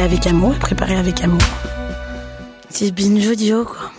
Avec amour et préparé avec amour. C'est binge quoi.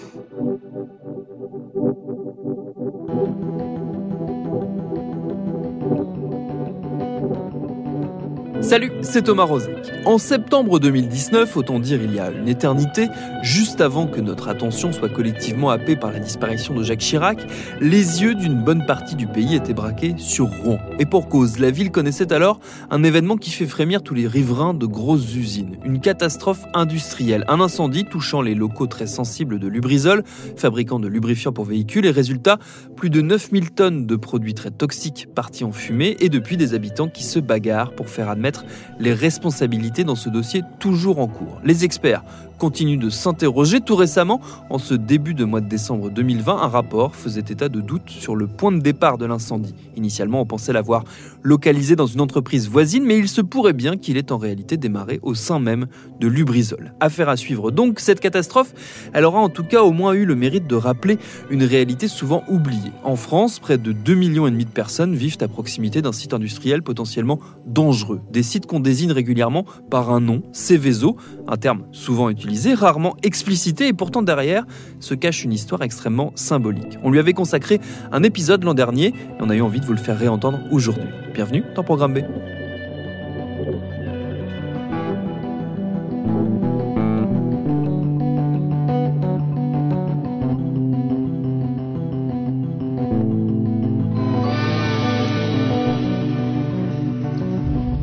Salut, c'est Thomas Rozek. En septembre 2019, autant dire il y a une éternité, juste avant que notre attention soit collectivement happée par la disparition de Jacques Chirac, les yeux d'une bonne partie du pays étaient braqués sur Rouen. Et pour cause, la ville connaissait alors un événement qui fait frémir tous les riverains de grosses usines. Une catastrophe industrielle, un incendie touchant les locaux très sensibles de Lubrizol, fabricant de lubrifiants pour véhicules, et résultat, plus de 9000 tonnes de produits très toxiques partis en fumée, et depuis des habitants qui se bagarrent pour faire admettre les responsabilités dans ce dossier toujours en cours. Les experts continuent de s'interroger. Tout récemment, en ce début de mois de décembre 2020, un rapport faisait état de doutes sur le point de départ de l'incendie. Initialement, on pensait l'avoir localisé dans une entreprise voisine, mais il se pourrait bien qu'il ait en réalité démarré au sein même de Lubrizol. Affaire à suivre donc, cette catastrophe, elle aura en tout cas au moins eu le mérite de rappeler une réalité souvent oubliée. En France, près de 2,5 millions de personnes vivent à proximité d'un site industriel potentiellement dangereux. Des sites qu'on désigne régulièrement par un nom, Céveso, un terme souvent utilisé rarement explicité, et pourtant derrière se cache une histoire extrêmement symbolique. On lui avait consacré un épisode l'an dernier, et on a eu envie de vous le faire réentendre aujourd'hui. Bienvenue dans Programme B.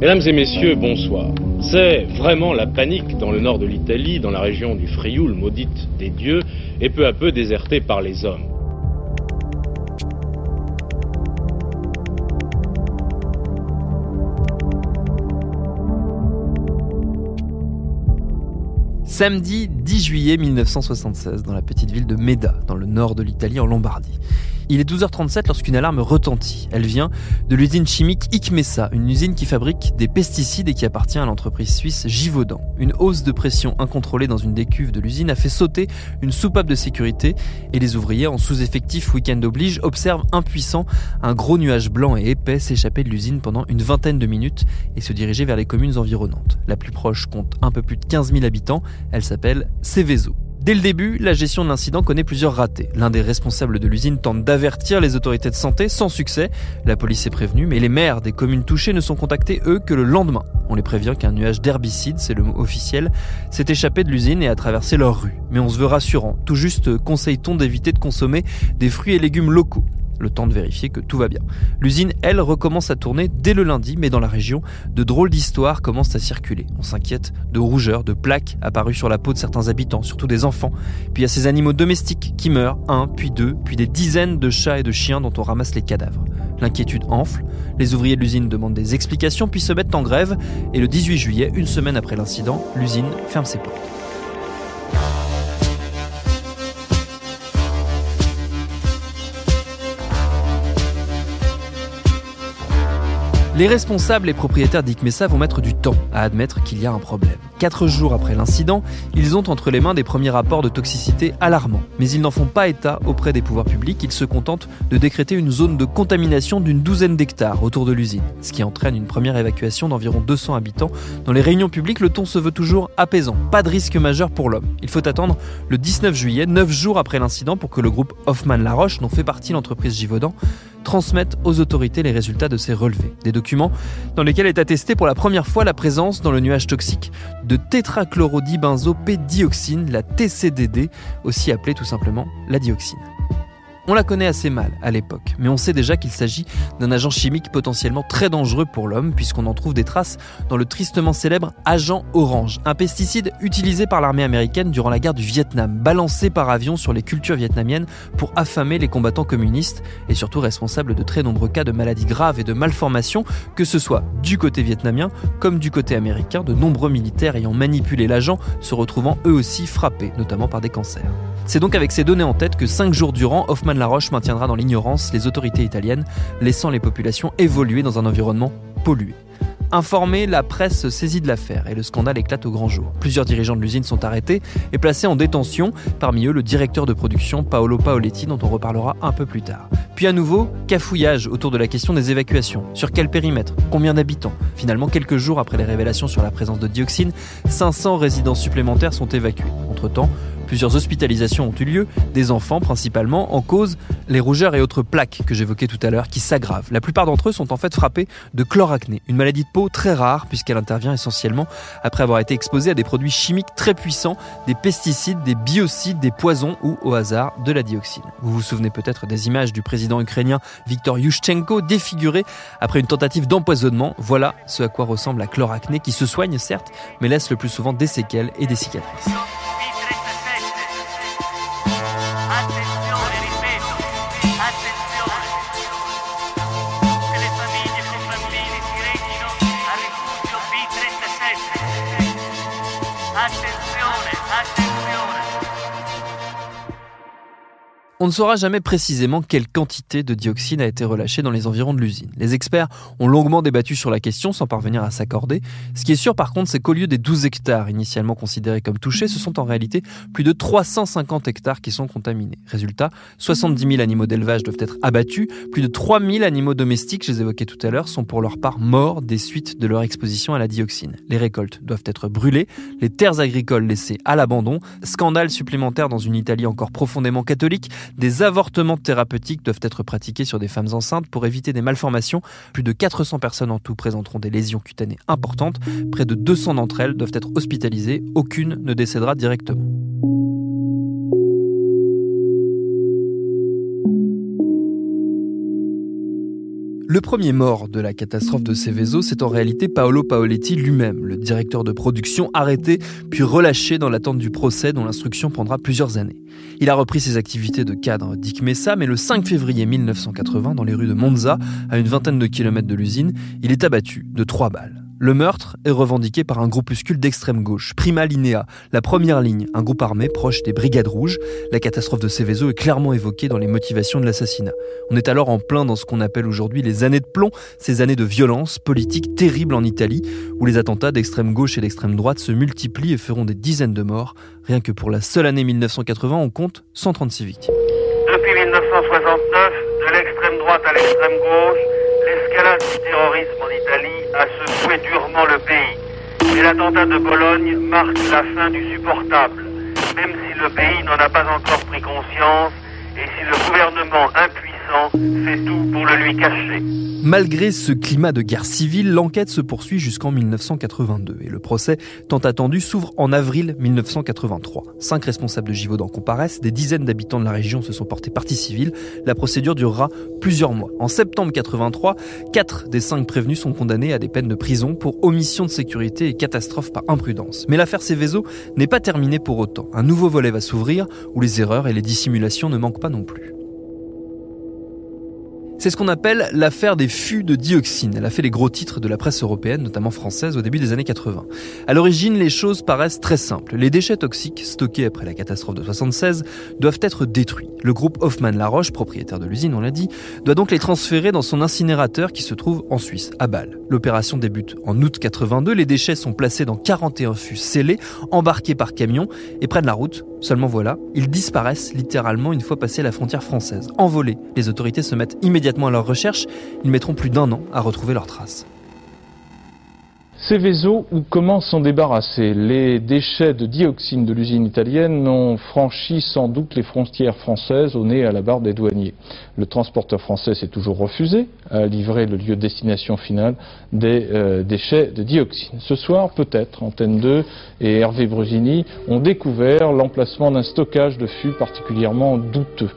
Mesdames et messieurs, bonsoir. C'est vraiment la panique dans le nord de l'Italie, dans la région du Frioul, maudite des dieux, et peu à peu désertée par les hommes. Samedi 10 juillet 1976, dans la petite ville de Meda, dans le nord de l'Italie, en Lombardie. Il est 12h37 lorsqu'une alarme retentit. Elle vient de l'usine chimique Icmesa, une usine qui fabrique des pesticides et qui appartient à l'entreprise suisse Givaudan. Une hausse de pression incontrôlée dans une des cuves de l'usine a fait sauter une soupape de sécurité et les ouvriers en sous-effectif week-end oblige observent impuissants un gros nuage blanc et épais s'échapper de l'usine pendant une vingtaine de minutes et se diriger vers les communes environnantes. La plus proche compte un peu plus de 15 000 habitants. Elle s'appelle Seveso. Dès le début, la gestion de l'incident connaît plusieurs ratés. L'un des responsables de l'usine tente d'avertir les autorités de santé sans succès. La police est prévenue, mais les maires des communes touchées ne sont contactés, eux, que le lendemain. On les prévient qu'un nuage d'herbicide, c'est le mot officiel, s'est échappé de l'usine et a traversé leur rue. Mais on se veut rassurant. Tout juste conseille-t-on d'éviter de consommer des fruits et légumes locaux le temps de vérifier que tout va bien. L'usine, elle, recommence à tourner dès le lundi, mais dans la région, de drôles d'histoires commencent à circuler. On s'inquiète de rougeurs, de plaques apparues sur la peau de certains habitants, surtout des enfants. Puis il ces animaux domestiques qui meurent, un, puis deux, puis des dizaines de chats et de chiens dont on ramasse les cadavres. L'inquiétude enfle, les ouvriers de l'usine demandent des explications, puis se mettent en grève, et le 18 juillet, une semaine après l'incident, l'usine ferme ses portes. Les responsables et propriétaires d'Ikmessa vont mettre du temps à admettre qu'il y a un problème. Quatre jours après l'incident, ils ont entre les mains des premiers rapports de toxicité alarmants. Mais ils n'en font pas état auprès des pouvoirs publics, ils se contentent de décréter une zone de contamination d'une douzaine d'hectares autour de l'usine, ce qui entraîne une première évacuation d'environ 200 habitants. Dans les réunions publiques, le ton se veut toujours apaisant, pas de risque majeur pour l'homme. Il faut attendre le 19 juillet, 9 jours après l'incident, pour que le groupe Hoffman-Laroche, dont fait partie l'entreprise Givaudan, transmettent aux autorités les résultats de ces relevés. Des documents dans lesquels est attestée pour la première fois la présence dans le nuage toxique de tétrachlorodibenzopédioxine, la TCDD, aussi appelée tout simplement la dioxine. On la connaît assez mal à l'époque, mais on sait déjà qu'il s'agit d'un agent chimique potentiellement très dangereux pour l'homme, puisqu'on en trouve des traces dans le tristement célèbre agent orange, un pesticide utilisé par l'armée américaine durant la guerre du Vietnam, balancé par avion sur les cultures vietnamiennes pour affamer les combattants communistes, et surtout responsable de très nombreux cas de maladies graves et de malformations, que ce soit du côté vietnamien comme du côté américain, de nombreux militaires ayant manipulé l'agent se retrouvant eux aussi frappés, notamment par des cancers. C'est donc avec ces données en tête que cinq jours durant, Hoffman Laroche maintiendra dans l'ignorance les autorités italiennes, laissant les populations évoluer dans un environnement pollué. Informée, la presse se saisit de l'affaire et le scandale éclate au grand jour. Plusieurs dirigeants de l'usine sont arrêtés et placés en détention, parmi eux le directeur de production Paolo Paoletti dont on reparlera un peu plus tard. Puis à nouveau, cafouillage autour de la question des évacuations. Sur quel périmètre? Combien d'habitants? Finalement, quelques jours après les révélations sur la présence de dioxine, 500 résidents supplémentaires sont évacués. Entre-temps, Plusieurs hospitalisations ont eu lieu, des enfants principalement, en cause les rougeurs et autres plaques que j'évoquais tout à l'heure qui s'aggravent. La plupart d'entre eux sont en fait frappés de chloracné, une maladie de peau très rare puisqu'elle intervient essentiellement après avoir été exposée à des produits chimiques très puissants, des pesticides, des biocides, des poisons ou au hasard de la dioxine. Vous vous souvenez peut-être des images du président ukrainien Viktor Yushchenko défiguré après une tentative d'empoisonnement. Voilà ce à quoi ressemble la chloracné qui se soigne certes, mais laisse le plus souvent des séquelles et des cicatrices. On ne saura jamais précisément quelle quantité de dioxine a été relâchée dans les environs de l'usine. Les experts ont longuement débattu sur la question sans parvenir à s'accorder. Ce qui est sûr par contre, c'est qu'au lieu des 12 hectares initialement considérés comme touchés, ce sont en réalité plus de 350 hectares qui sont contaminés. Résultat, 70 000 animaux d'élevage doivent être abattus, plus de 3 000 animaux domestiques, je les évoquais tout à l'heure, sont pour leur part morts des suites de leur exposition à la dioxine. Les récoltes doivent être brûlées, les terres agricoles laissées à l'abandon, scandale supplémentaire dans une Italie encore profondément catholique, des avortements thérapeutiques doivent être pratiqués sur des femmes enceintes pour éviter des malformations. Plus de 400 personnes en tout présenteront des lésions cutanées importantes. Près de 200 d'entre elles doivent être hospitalisées. Aucune ne décédera directement. Le premier mort de la catastrophe de Seveso, c'est en réalité Paolo Paoletti lui-même, le directeur de production arrêté puis relâché dans l'attente du procès dont l'instruction prendra plusieurs années. Il a repris ses activités de cadre d'Ikmessa, mais le 5 février 1980, dans les rues de Monza, à une vingtaine de kilomètres de l'usine, il est abattu de trois balles. Le meurtre est revendiqué par un groupuscule d'extrême gauche, Prima Linea, la première ligne, un groupe armé proche des Brigades Rouges. La catastrophe de Seveso est clairement évoquée dans les motivations de l'assassinat. On est alors en plein dans ce qu'on appelle aujourd'hui les années de plomb, ces années de violence politique terrible en Italie, où les attentats d'extrême gauche et d'extrême droite se multiplient et feront des dizaines de morts. Rien que pour la seule année 1980, on compte 136 victimes. Depuis 1969, de l'extrême droite à l'extrême gauche, l'escalade du terrorisme en Italie a secoué durement le pays. Et l'attentat de Bologne marque la fin du supportable, même si le pays n'en a pas encore pris conscience et si le gouvernement fait tout pour le lui cacher. Malgré ce climat de guerre civile, l'enquête se poursuit jusqu'en 1982 et le procès tant attendu s'ouvre en avril 1983. Cinq responsables de Givaudan comparaissent, des dizaines d'habitants de la région se sont portés partie civile. La procédure durera plusieurs mois. En septembre 83, quatre des cinq prévenus sont condamnés à des peines de prison pour omission de sécurité et catastrophe par imprudence. Mais l'affaire Céveso n'est pas terminée pour autant. Un nouveau volet va s'ouvrir où les erreurs et les dissimulations ne manquent pas non plus. C'est ce qu'on appelle l'affaire des fûts de dioxine. Elle a fait les gros titres de la presse européenne, notamment française, au début des années 80. À l'origine, les choses paraissent très simples. Les déchets toxiques stockés après la catastrophe de 76 doivent être détruits. Le groupe Hoffmann-La propriétaire de l'usine, on l'a dit, doit donc les transférer dans son incinérateur qui se trouve en Suisse, à Bâle. L'opération débute en août 82. Les déchets sont placés dans 41 fûts scellés, embarqués par camion et prennent la route. Seulement voilà, ils disparaissent littéralement une fois passé la frontière française. Envolés, les autorités se mettent immédiatement à leur recherche, ils mettront plus d'un an à retrouver leurs traces. Céveso ou comment s'en débarrasser? Les déchets de dioxine de l'usine italienne ont franchi sans doute les frontières françaises au nez à la barre des douaniers. Le transporteur français s'est toujours refusé à livrer le lieu de destination final des euh, déchets de dioxine. Ce soir, peut-être, Antenne 2 et Hervé Brusini ont découvert l'emplacement d'un stockage de fûts particulièrement douteux.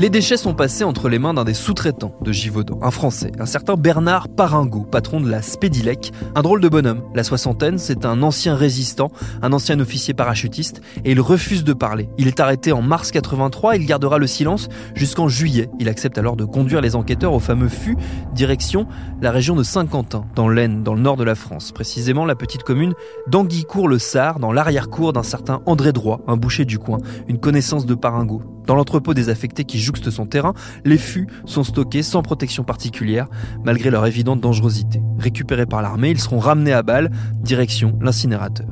Les déchets sont passés entre les mains d'un des sous-traitants de Givaudan, un Français, un certain Bernard Paringo, patron de la Spédilec, un drôle de bonhomme. La soixantaine, c'est un ancien résistant, un ancien officier parachutiste, et il refuse de parler. Il est arrêté en mars 83, il gardera le silence jusqu'en juillet. Il accepte alors de conduire les enquêteurs au fameux FU, direction la région de Saint-Quentin, dans l'Aisne, dans le nord de la France, précisément la petite commune d'Anguicourt-le-Sar, dans l'arrière-cour d'un certain André Droit, un boucher du coin, une connaissance de Paringo. Dans l'entrepôt désaffecté qui son terrain, les fûts sont stockés sans protection particulière, malgré leur évidente dangerosité. Récupérés par l'armée, ils seront ramenés à Bâle, direction l'incinérateur.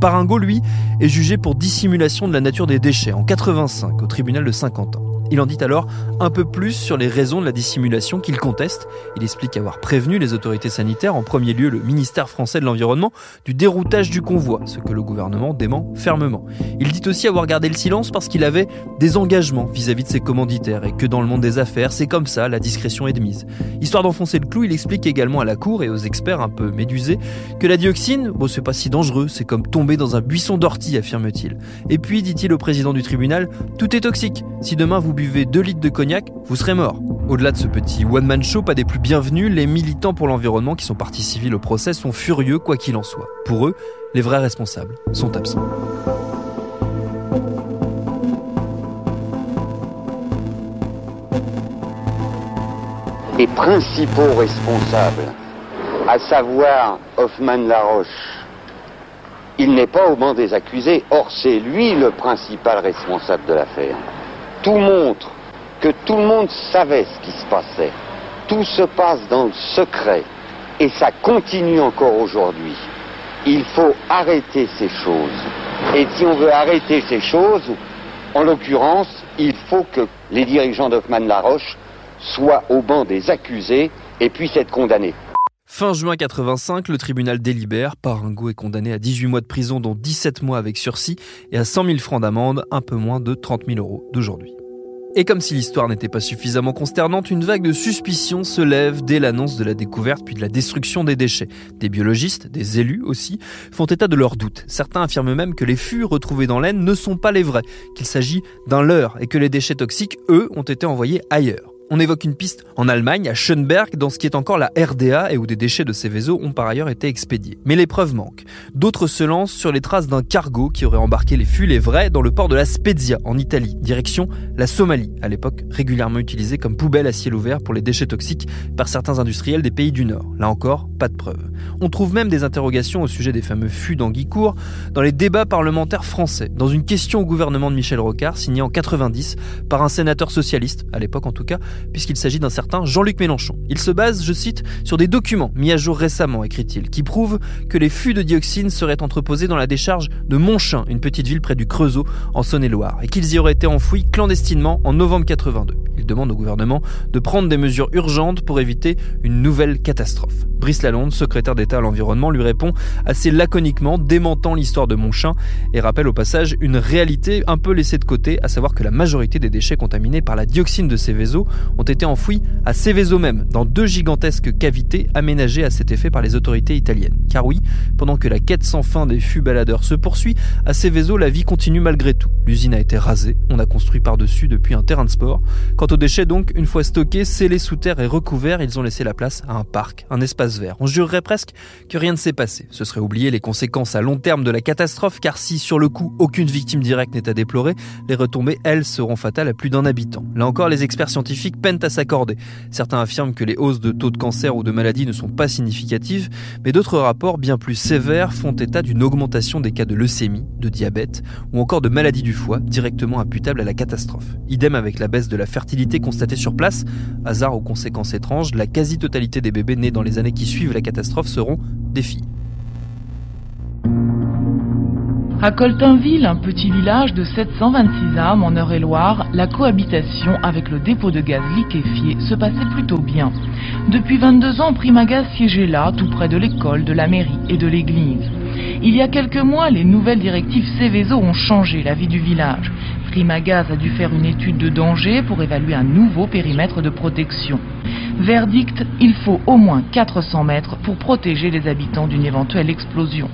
Paringo, lui, est jugé pour dissimulation de la nature des déchets en 85 au tribunal de Saint-Quentin. Il en dit alors un peu plus sur les raisons de la dissimulation qu'il conteste. Il explique avoir prévenu les autorités sanitaires, en premier lieu le ministère français de l'Environnement, du déroutage du convoi, ce que le gouvernement dément fermement. Il dit aussi avoir gardé le silence parce qu'il avait des engagements vis-à-vis de ses commanditaires et que dans le monde des affaires, c'est comme ça, la discrétion est de mise. Histoire d'enfoncer le clou, il explique également à la cour et aux experts un peu médusés que la dioxine, bon, c'est pas si dangereux, c'est comme tomber dans un buisson d'ortie, affirme-t-il. Et puis, dit-il au président du tribunal, tout est toxique. Si demain vous buvez 2 litres de cognac, vous serez mort. Au-delà de ce petit one-man show, pas des plus bienvenus, les militants pour l'environnement qui sont partis civils au procès sont furieux quoi qu'il en soit. Pour eux, les vrais responsables sont absents. Les principaux responsables, à savoir Hoffman Laroche, il n'est pas au banc des accusés, or c'est lui le principal responsable de l'affaire tout montre que tout le monde savait ce qui se passait. Tout se passe dans le secret et ça continue encore aujourd'hui. Il faut arrêter ces choses. Et si on veut arrêter ces choses, en l'occurrence, il faut que les dirigeants d'Hoffmann Laroche soient au banc des accusés et puissent être condamnés. Fin juin 85, le tribunal délibère. Paringo est condamné à 18 mois de prison, dont 17 mois avec sursis, et à 100 000 francs d'amende, un peu moins de 30 000 euros d'aujourd'hui. Et comme si l'histoire n'était pas suffisamment consternante, une vague de suspicion se lève dès l'annonce de la découverte puis de la destruction des déchets. Des biologistes, des élus aussi, font état de leurs doutes. Certains affirment même que les fûts retrouvés dans l'aine ne sont pas les vrais, qu'il s'agit d'un leurre et que les déchets toxiques, eux, ont été envoyés ailleurs. On évoque une piste en Allemagne, à Schönberg, dans ce qui est encore la RDA et où des déchets de Céveso ont par ailleurs été expédiés. Mais les preuves manquent. D'autres se lancent sur les traces d'un cargo qui aurait embarqué les fûts, les vrais, dans le port de la Spezia, en Italie, direction la Somalie, à l'époque régulièrement utilisée comme poubelle à ciel ouvert pour les déchets toxiques par certains industriels des pays du Nord. Là encore, pas de preuves. On trouve même des interrogations au sujet des fameux fûts d'Anguicourt dans les débats parlementaires français, dans une question au gouvernement de Michel Rocard signée en 90 par un sénateur socialiste, à l'époque en tout cas, puisqu'il s'agit d'un certain Jean-Luc Mélenchon. Il se base, je cite, sur des documents mis à jour récemment, écrit-il, qui prouvent que les fûts de dioxine seraient entreposés dans la décharge de Monchin, une petite ville près du Creusot, en Saône-et-Loire, et qu'ils y auraient été enfouis clandestinement en novembre 82. Il demande au gouvernement de prendre des mesures urgentes pour éviter une nouvelle catastrophe. Brice Lalonde, secrétaire d'État à l'environnement, lui répond assez laconiquement, démentant l'histoire de Monchin et rappelle au passage une réalité un peu laissée de côté, à savoir que la majorité des déchets contaminés par la dioxine de Céveso ont été enfouis à Seveso même, dans deux gigantesques cavités aménagées à cet effet par les autorités italiennes. Car oui, pendant que la quête sans fin des fûts baladeurs se poursuit, à Seveso la vie continue malgré tout. L'usine a été rasée, on a construit par-dessus depuis un terrain de sport. Quant aux déchets donc, une fois stockés, scellés sous terre et recouverts, ils ont laissé la place à un parc, un espace vert. On jurerait presque que rien ne s'est passé. Ce serait oublier les conséquences à long terme de la catastrophe, car si sur le coup aucune victime directe n'est à déplorer, les retombées, elles, seront fatales à plus d'un habitant. Là encore, les experts scientifiques peinent à s'accorder. Certains affirment que les hausses de taux de cancer ou de maladies ne sont pas significatives, mais d'autres rapports bien plus sévères font état d'une augmentation des cas de leucémie, de diabète ou encore de maladies du foie directement imputables à la catastrophe. Idem avec la baisse de la fertilité constatée sur place, hasard aux conséquences étranges, la quasi-totalité des bébés nés dans les années qui suivent la catastrophe seront des filles. À Coltainville, un petit village de 726 âmes en Eure-et-Loire, la cohabitation avec le dépôt de gaz liquéfié se passait plutôt bien. Depuis 22 ans, Primagaz siégeait là, tout près de l'école, de la mairie et de l'église. Il y a quelques mois, les nouvelles directives Céveso ont changé la vie du village. Primagaz a dû faire une étude de danger pour évaluer un nouveau périmètre de protection. Verdict, il faut au moins 400 mètres pour protéger les habitants d'une éventuelle explosion.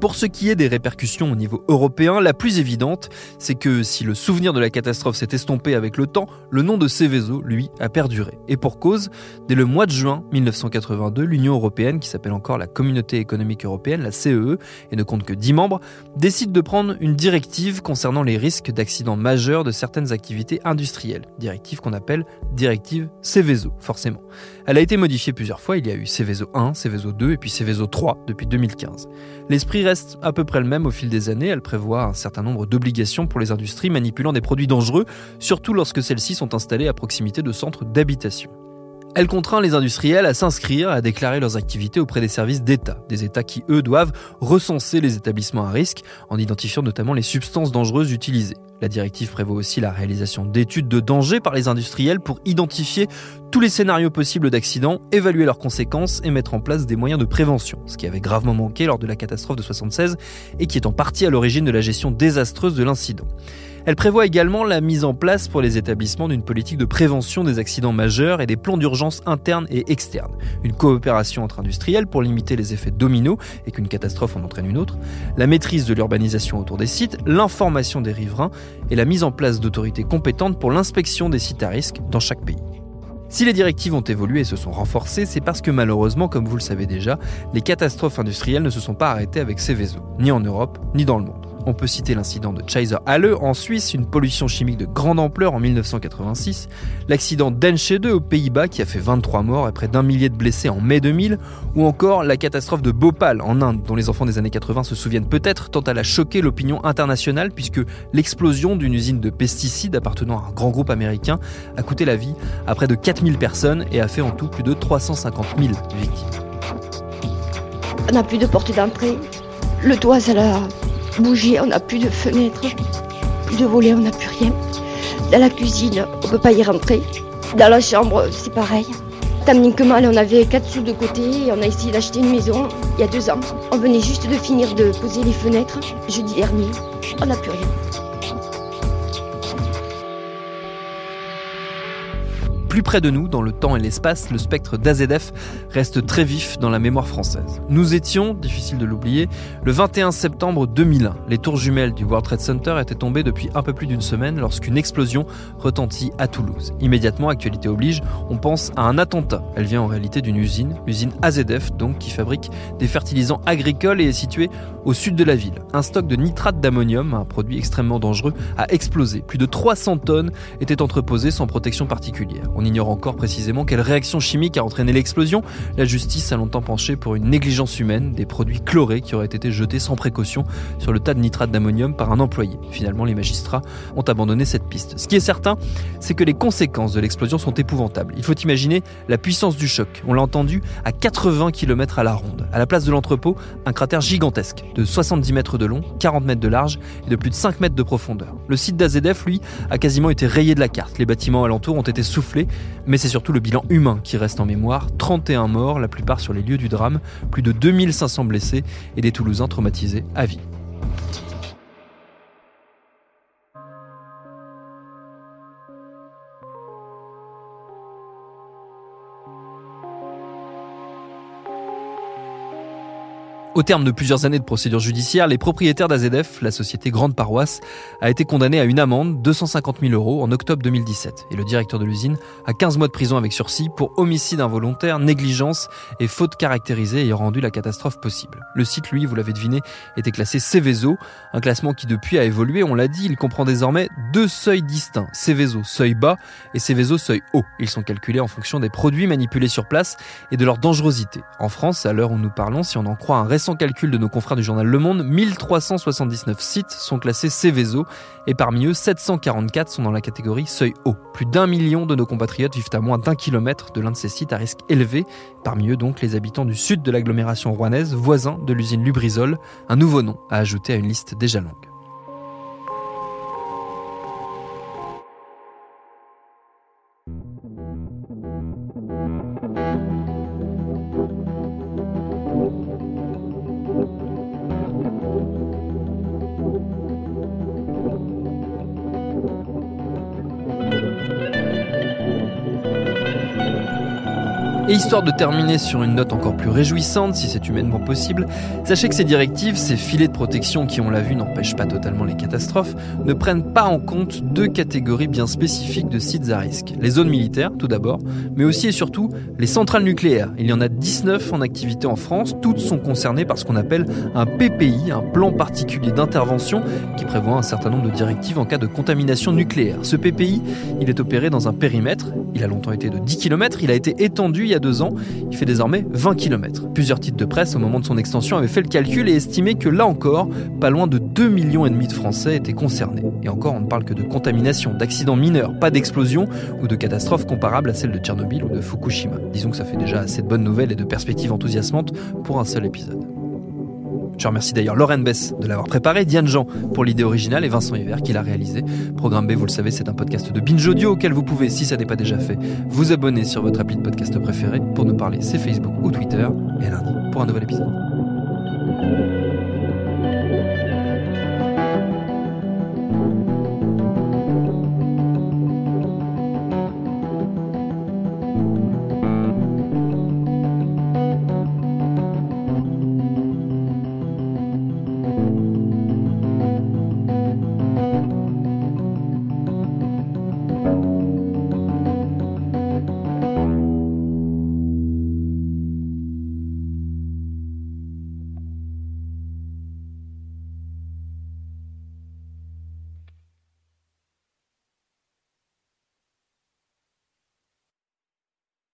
Pour ce qui est des répercussions au niveau européen, la plus évidente, c'est que si le souvenir de la catastrophe s'est estompé avec le temps, le nom de Seveso, lui, a perduré. Et pour cause, dès le mois de juin 1982, l'Union européenne, qui s'appelle encore la Communauté économique européenne, la CEE, e, et ne compte que 10 membres, décide de prendre une directive concernant les risques d'accidents majeurs de certaines activités industrielles. Directive qu'on appelle directive Seveso, forcément. Elle a été modifiée plusieurs fois, il y a eu Seveso 1, Seveso 2 et puis Seveso 3 depuis 2015. L'esprit reste à peu près le même au fil des années. Elle prévoit un certain nombre d'obligations pour les industries manipulant des produits dangereux, surtout lorsque celles-ci sont installées à proximité de centres d'habitation. Elle contraint les industriels à s'inscrire, à déclarer leurs activités auprès des services d'État, des États qui, eux, doivent recenser les établissements à risque en identifiant notamment les substances dangereuses utilisées. La directive prévoit aussi la réalisation d'études de danger par les industriels pour identifier tous les scénarios possibles d'accidents, évaluer leurs conséquences et mettre en place des moyens de prévention, ce qui avait gravement manqué lors de la catastrophe de 76 et qui est en partie à l'origine de la gestion désastreuse de l'incident. Elle prévoit également la mise en place pour les établissements d'une politique de prévention des accidents majeurs et des plans d'urgence internes et externes, une coopération entre industriels pour limiter les effets dominos et qu'une catastrophe en entraîne une autre, la maîtrise de l'urbanisation autour des sites, l'information des riverains et la mise en place d'autorités compétentes pour l'inspection des sites à risque dans chaque pays. Si les directives ont évolué et se sont renforcées, c'est parce que malheureusement, comme vous le savez déjà, les catastrophes industrielles ne se sont pas arrêtées avec ces vaisseaux, ni en Europe, ni dans le monde. On peut citer l'incident de Chaser Halle en Suisse, une pollution chimique de grande ampleur en 1986, l'accident d'Enschede aux Pays-Bas qui a fait 23 morts et près d'un millier de blessés en mai 2000, ou encore la catastrophe de Bhopal en Inde, dont les enfants des années 80 se souviennent peut-être tant elle a choqué l'opinion internationale puisque l'explosion d'une usine de pesticides appartenant à un grand groupe américain a coûté la vie à près de 4000 personnes et a fait en tout plus de 350 000 victimes. On n'a plus de porte d'entrée. Le toit, ça l'a bouger, on n'a plus de fenêtres, plus de volets, on n'a plus rien. Dans la cuisine, on peut pas y rentrer. Dans la chambre, c'est pareil. Tant que mal, on avait 4 sous de côté et on a essayé d'acheter une maison il y a deux ans. On venait juste de finir de poser les fenêtres jeudi dernier. On n'a plus rien. Plus près de nous, dans le temps et l'espace, le spectre d'AZF reste très vif dans la mémoire française. Nous étions, difficile de l'oublier, le 21 septembre 2001. Les tours jumelles du World Trade Center étaient tombées depuis un peu plus d'une semaine lorsqu'une explosion retentit à Toulouse. Immédiatement, actualité oblige, on pense à un attentat. Elle vient en réalité d'une usine, l'usine AZF donc, qui fabrique des fertilisants agricoles et est située au sud de la ville. Un stock de nitrate d'ammonium, un produit extrêmement dangereux, a explosé. Plus de 300 tonnes étaient entreposées sans protection particulière ignore encore précisément quelle réaction chimique a entraîné l'explosion. La justice a longtemps penché pour une négligence humaine, des produits chlorés qui auraient été jetés sans précaution sur le tas de nitrate d'ammonium par un employé. Finalement, les magistrats ont abandonné cette piste. Ce qui est certain, c'est que les conséquences de l'explosion sont épouvantables. Il faut imaginer la puissance du choc. On l'a entendu à 80 km à la ronde. À la place de l'entrepôt, un cratère gigantesque de 70 mètres de long, 40 mètres de large et de plus de 5 mètres de profondeur. Le site d'AZF, lui, a quasiment été rayé de la carte. Les bâtiments alentours ont été soufflés mais c'est surtout le bilan humain qui reste en mémoire. 31 morts, la plupart sur les lieux du drame, plus de 2500 blessés et des Toulousains traumatisés à vie. Au terme de plusieurs années de procédure judiciaire, les propriétaires d'AZF, la société Grande Paroisse, a été condamné à une amende 250 000 euros en octobre 2017 et le directeur de l'usine à 15 mois de prison avec sursis pour homicide involontaire, négligence et faute caractérisée ayant rendu la catastrophe possible. Le site, lui, vous l'avez deviné, était classé Céveso, un classement qui depuis a évolué, on l'a dit, il comprend désormais deux seuils distincts, Céveso seuil bas et Céveso seuil haut. Ils sont calculés en fonction des produits manipulés sur place et de leur dangerosité. En France, à l'heure où nous parlons, si on en croit un récent calcul de nos confrères du journal Le Monde, 1379 sites sont classés Céveso et parmi eux, 744 sont dans la catégorie seuil haut. Plus d'un million de nos compatriotes vivent à moins d'un kilomètre de l'un de ces sites à risque élevé, parmi eux donc les habitants du sud de l'agglomération rouennaise, voisins de l'usine Lubrizol, un nouveau nom à ajouter à une liste déjà longue. Et histoire de terminer sur une note encore plus réjouissante, si c'est humainement possible, sachez que ces directives, ces filets de protection qui, on l'a vu, n'empêchent pas totalement les catastrophes, ne prennent pas en compte deux catégories bien spécifiques de sites à risque. Les zones militaires, tout d'abord, mais aussi et surtout les centrales nucléaires. Il y en a 19 en activité en France, toutes sont concernées par ce qu'on appelle un PPI, un plan particulier d'intervention, qui prévoit un certain nombre de directives en cas de contamination nucléaire. Ce PPI, il est opéré dans un périmètre, il a longtemps été de 10 km, il a été étendu il deux ans, il fait désormais 20 km. Plusieurs titres de presse au moment de son extension avaient fait le calcul et estimé que là encore, pas loin de 2 millions et demi de Français étaient concernés. Et encore, on ne parle que de contamination, d'accidents mineurs, pas d'explosion ou de catastrophes comparables à celles de Tchernobyl ou de Fukushima. Disons que ça fait déjà assez de bonnes nouvelles et de perspectives enthousiasmantes pour un seul épisode. Je remercie d'ailleurs Lauren Bess de l'avoir préparé, Diane Jean pour l'idée originale et Vincent Hiver qui l'a réalisé. Programme B, vous le savez, c'est un podcast de Binge Audio auquel vous pouvez, si ça n'est pas déjà fait, vous abonner sur votre appli de podcast préféré. Pour nous parler, c'est Facebook ou Twitter. Et lundi pour un nouvel épisode.